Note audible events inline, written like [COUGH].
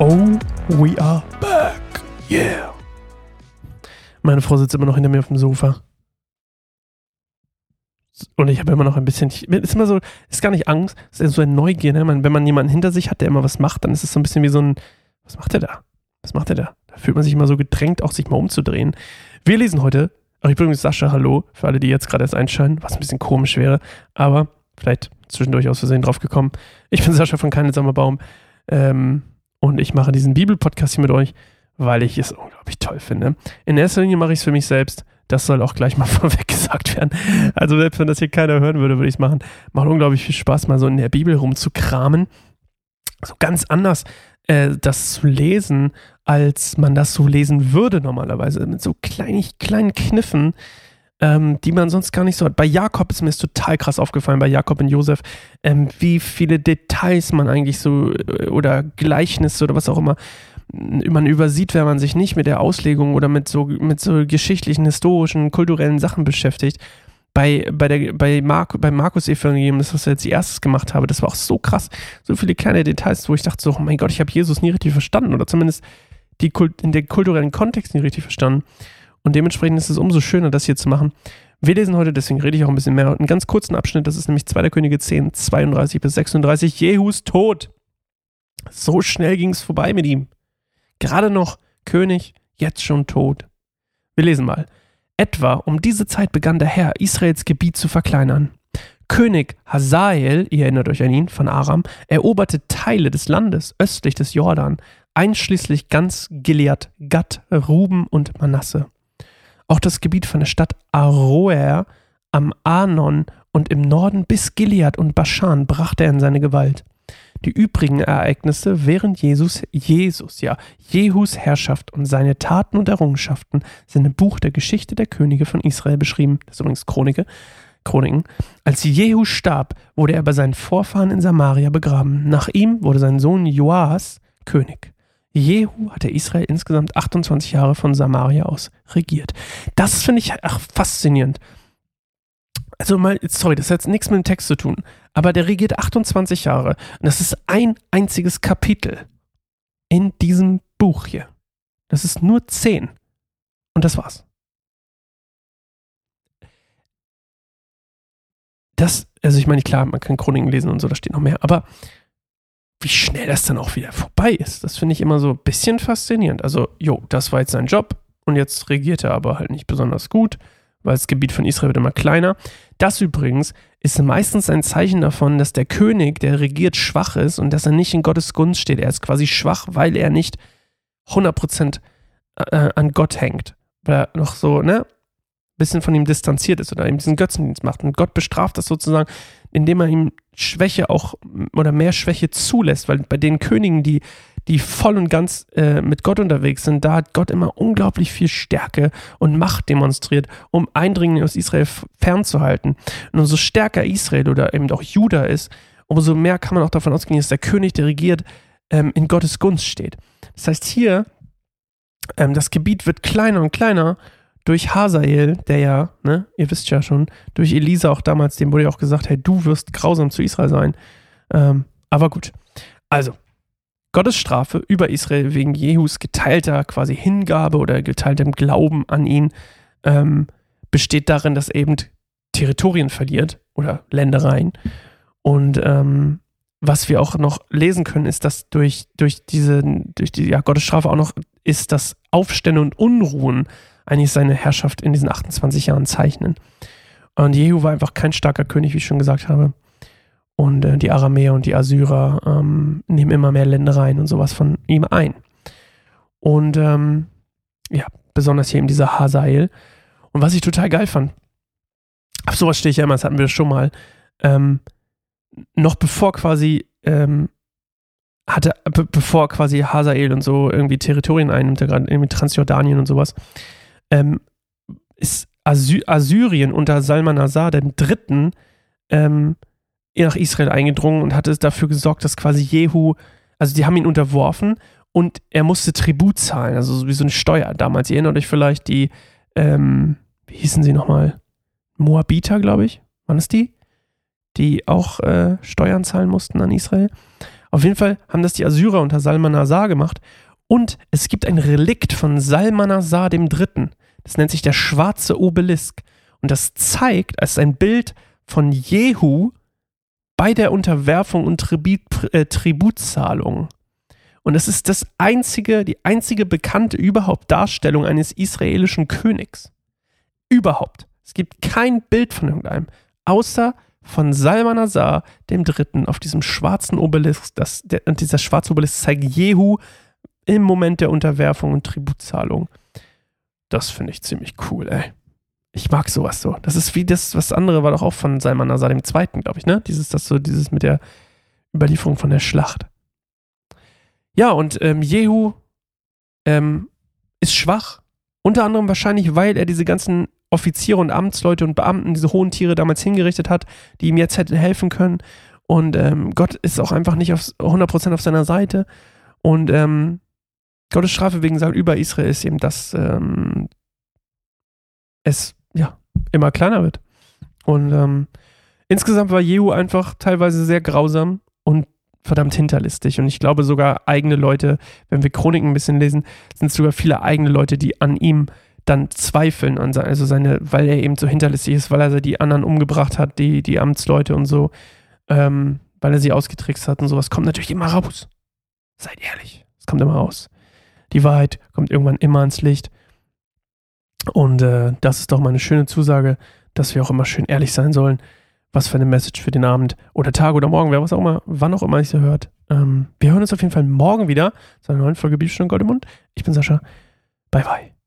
Oh, we are back. Yeah. Meine Frau sitzt immer noch hinter mir auf dem Sofa. Und ich habe immer noch ein bisschen, ich, ist immer so, ist gar nicht Angst, ist so ein Neugier, ne? Wenn man jemanden hinter sich hat, der immer was macht, dann ist es so ein bisschen wie so ein, was macht er da? Was macht er da? Da fühlt man sich immer so gedrängt, auch sich mal umzudrehen. Wir lesen heute, ach, ich bin übrigens Sascha, hallo, für alle, die jetzt gerade erst einschalten, was ein bisschen komisch wäre, aber vielleicht zwischendurch aus Versehen drauf gekommen. Ich bin Sascha von Keine Sommerbaum ähm, und ich mache diesen Bibel-Podcast hier mit euch, weil ich es unglaublich toll finde. In erster Linie mache ich es für mich selbst. Das soll auch gleich mal [LAUGHS] vorweg gesagt werden. Also selbst wenn das hier keiner hören würde, würde ich es machen. Macht unglaublich viel Spaß, mal so in der Bibel rumzukramen. So ganz anders äh, das zu lesen, als man das so lesen würde normalerweise. Mit so kleinen, kleinen Kniffen, ähm, die man sonst gar nicht so hat. Bei Jakob ist mir es total krass aufgefallen, bei Jakob und Josef, ähm, wie viele Details man eigentlich so äh, oder Gleichnisse oder was auch immer man übersieht, wenn man sich nicht mit der Auslegung oder mit so, mit so geschichtlichen, historischen, kulturellen Sachen beschäftigt. Bei, bei, der, bei Mark, beim Markus-Evangelium, das, was ich jetzt die erstes gemacht habe, das war auch so krass. So viele kleine Details, wo ich dachte so, oh mein Gott, ich habe Jesus nie richtig verstanden oder zumindest die, in den kulturellen Kontext nicht richtig verstanden. Und dementsprechend ist es umso schöner, das hier zu machen. Wir lesen heute, deswegen rede ich auch ein bisschen mehr, einen ganz kurzen Abschnitt, das ist nämlich 2. Könige 10, 32 bis 36. Jehus Tod. So schnell ging es vorbei mit ihm. Gerade noch König, jetzt schon tot. Wir lesen mal. Etwa um diese Zeit begann der Herr, Israels Gebiet zu verkleinern. König Hazael, ihr erinnert euch an ihn, von Aram, eroberte Teile des Landes östlich des Jordan, einschließlich ganz Gilead, Gad, Ruben und Manasse. Auch das Gebiet von der Stadt Aroer am Arnon und im Norden bis Gilead und Baschan brachte er in seine Gewalt. Die übrigen Ereignisse während Jesus, Jesus, ja, Jehus Herrschaft und seine Taten und Errungenschaften sind im Buch der Geschichte der Könige von Israel beschrieben. Das ist übrigens Chronike, Chroniken. Als Jehu starb, wurde er bei seinen Vorfahren in Samaria begraben. Nach ihm wurde sein Sohn Joas König. Jehu hatte Israel insgesamt 28 Jahre von Samaria aus regiert. Das finde ich ach, faszinierend. Also mal, sorry, das hat jetzt nichts mit dem Text zu tun, aber der regiert 28 Jahre und das ist ein einziges Kapitel in diesem Buch hier. Das ist nur 10 und das war's. Das, also ich meine, klar, man kann Chroniken lesen und so, da steht noch mehr, aber wie schnell das dann auch wieder vorbei ist, das finde ich immer so ein bisschen faszinierend. Also, jo, das war jetzt sein Job und jetzt regiert er aber halt nicht besonders gut, weil das Gebiet von Israel wird immer kleiner. Das übrigens ist meistens ein Zeichen davon, dass der König, der regiert, schwach ist und dass er nicht in Gottes Gunst steht. Er ist quasi schwach, weil er nicht 100% äh, an Gott hängt. Weil er noch so, ne, bisschen von ihm distanziert ist oder ihm diesen Götzendienst macht. Und Gott bestraft das sozusagen, indem er ihm Schwäche auch oder mehr Schwäche zulässt, weil bei den Königen, die, die voll und ganz äh, mit Gott unterwegs sind, da hat Gott immer unglaublich viel Stärke und Macht demonstriert, um Eindringlinge aus Israel fernzuhalten. Und umso stärker Israel oder eben auch Juda ist, umso mehr kann man auch davon ausgehen, dass der König, der regiert, ähm, in Gottes Gunst steht. Das heißt, hier, ähm, das Gebiet wird kleiner und kleiner durch Hazael, der ja, ne, ihr wisst ja schon, durch Elisa auch damals, dem wurde ja auch gesagt, hey, du wirst grausam zu Israel sein. Ähm, aber gut. Also, Gottes Strafe über Israel wegen Jehus geteilter quasi Hingabe oder geteiltem Glauben an ihn ähm, besteht darin, dass er eben Territorien verliert oder Ländereien. Und ähm, was wir auch noch lesen können, ist, dass durch, durch diese, durch die ja, Gottesstrafe auch noch ist, dass Aufstände und Unruhen eigentlich seine Herrschaft in diesen 28 Jahren zeichnen. Und Jehu war einfach kein starker König, wie ich schon gesagt habe. Und äh, die Aramäer und die Assyrer ähm, nehmen immer mehr Ländereien und sowas von ihm ein. Und ähm, ja, besonders hier eben dieser Hazael. Und was ich total geil fand, auf sowas stehe ich ja immer, das hatten wir schon mal, ähm, noch bevor quasi ähm, hatte, bevor quasi Hazael und so irgendwie Territorien einnimmt, gerade irgendwie Transjordanien und sowas, ähm, ist Assy Assyrien unter Salmanasar dem Dritten ähm, nach Israel eingedrungen und hatte dafür gesorgt, dass quasi Jehu, also die haben ihn unterworfen und er musste Tribut zahlen, also wie so eine Steuer damals. Ihr erinnert euch vielleicht die, ähm, wie hießen sie nochmal? Moabiter, glaube ich. Waren es die? Die auch äh, Steuern zahlen mussten an Israel. Auf jeden Fall haben das die Assyrer unter Salmanasar gemacht. Und es gibt ein Relikt von Salmanasar III. Das nennt sich der schwarze Obelisk. Und das zeigt, es ist ein Bild von Jehu bei der Unterwerfung und Tribut, äh, Tributzahlung. Und es ist das einzige, die einzige bekannte überhaupt Darstellung eines israelischen Königs. Überhaupt. Es gibt kein Bild von irgendeinem, außer von Salmanasar dem Dritten auf diesem schwarzen Obelisk. Das, der, und dieser schwarze Obelisk zeigt Jehu im Moment der Unterwerfung und Tributzahlung. Das finde ich ziemlich cool, ey. Ich mag sowas so. Das ist wie das, was andere war doch auch von Salmanasar dem Zweiten, glaube ich, ne? Dieses, das so, dieses mit der Überlieferung von der Schlacht. Ja, und ähm, Jehu ähm, ist schwach. Unter anderem wahrscheinlich, weil er diese ganzen Offiziere und Amtsleute und Beamten, diese hohen Tiere damals hingerichtet hat, die ihm jetzt hätten helfen können. Und ähm, Gott ist auch einfach nicht auf 100% auf seiner Seite. Und ähm, Gottes Strafe wegen sagt über Israel ist eben, dass ähm, es ja immer kleiner wird. Und ähm, insgesamt war Jehu einfach teilweise sehr grausam und verdammt hinterlistig. Und ich glaube sogar eigene Leute, wenn wir Chroniken ein bisschen lesen, sind es sogar viele eigene Leute, die an ihm dann zweifeln, an also seine, weil er eben so hinterlistig ist, weil er die anderen umgebracht hat, die, die Amtsleute und so, ähm, weil er sie ausgetrickst hat und sowas, kommt natürlich immer raus. Seid ehrlich, es kommt immer raus. Die Wahrheit kommt irgendwann immer ans Licht. Und äh, das ist doch mal eine schöne Zusage, dass wir auch immer schön ehrlich sein sollen. Was für eine Message für den Abend oder Tag oder Morgen, wer was auch immer, wann auch immer ich sie hört. Ähm, wir hören uns auf jeden Fall morgen wieder zu einer neuen Folge Bibelstunde Mund. Ich bin Sascha. Bye, bye.